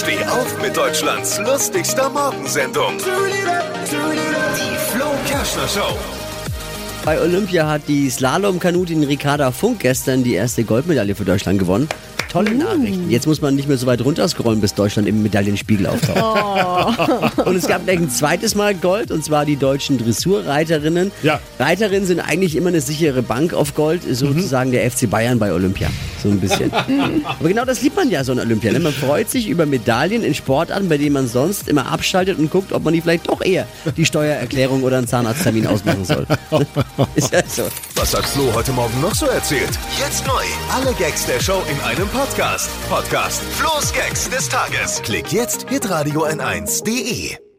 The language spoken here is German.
Steh auf mit Deutschlands lustigster Morgensendung. Die Flo Kerschner Show. Bei Olympia hat die Slalom-Kanutin Ricarda Funk gestern die erste Goldmedaille für Deutschland gewonnen. Tolle Nachrichten. Jetzt muss man nicht mehr so weit runterscrollen, bis Deutschland im Medaillenspiegel auftaucht. Und es gab gleich ein zweites Mal Gold, und zwar die deutschen Dressurreiterinnen. Ja. Reiterinnen sind eigentlich immer eine sichere Bank auf Gold, sozusagen der FC Bayern bei Olympia. So ein bisschen. Aber genau das liebt man ja so an Olympia. Ne? Man freut sich über Medaillen in Sportarten, bei denen man sonst immer abschaltet und guckt, ob man die vielleicht doch eher die Steuererklärung oder einen Zahnarzttermin ausmachen soll. Ist ja so. Was hat Flo heute Morgen noch so erzählt? Jetzt neu. Alle Gags der Show in einem Podcast. Podcast Flo's Gags des Tages. Klick jetzt, hitradio n1.de.